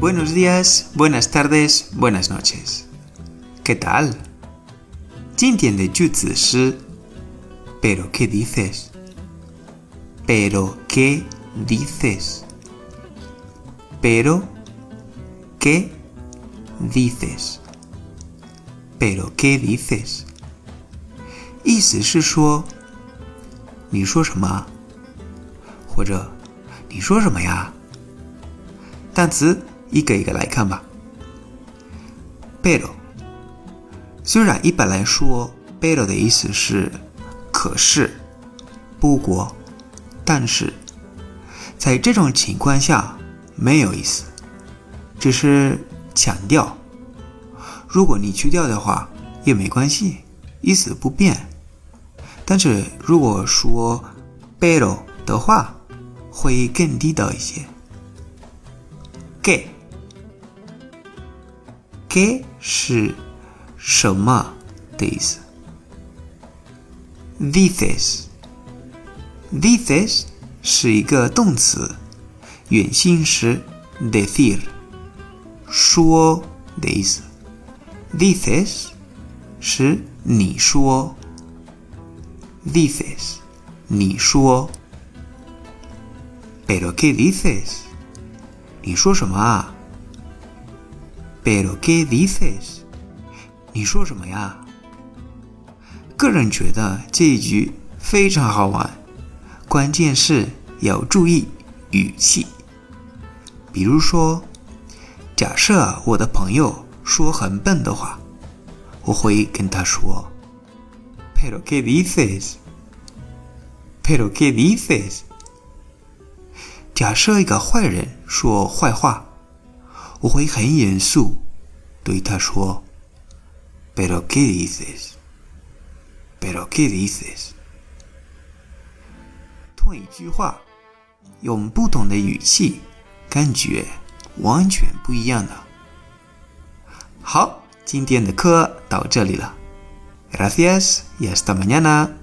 Buenos días, buenas tardes, buenas noches. ¿Qué tal? 今天的句子是 Pero qué dices? Pero qué dices? Pero qué dices? Pero qué dices? 意思是说，你说什么？或者你说什么呀？单词 一个一个来看吧。pero 虽然一般来说，pero 的意思是可是、不过、但是，在这种情况下没有意思，只是强调。如果你去掉的话也没关系，意思不变。但是如果说 pero 的话，会更地道一些。que，que 是什么的意思？dices，dices 是一个动词，原型是 decir，说的意思。dices 是你说，dices 你说。Pero qué dices？你说什么啊 ？Pero qué dices？你说什么呀？个人觉得这一句非常好玩，关键是要注意语气。比如说，假设我的朋友说很笨的话，我会跟他说：“Pero qué dices？”“Pero qué dices？” 假设一个坏人说坏话，我会很严肃对他说：“Pero qué dices? Pero qué dices？” 同一句话，用不同的语气，感觉完全不一样的。好，今天的课到这里了。Gracias y hasta mañana.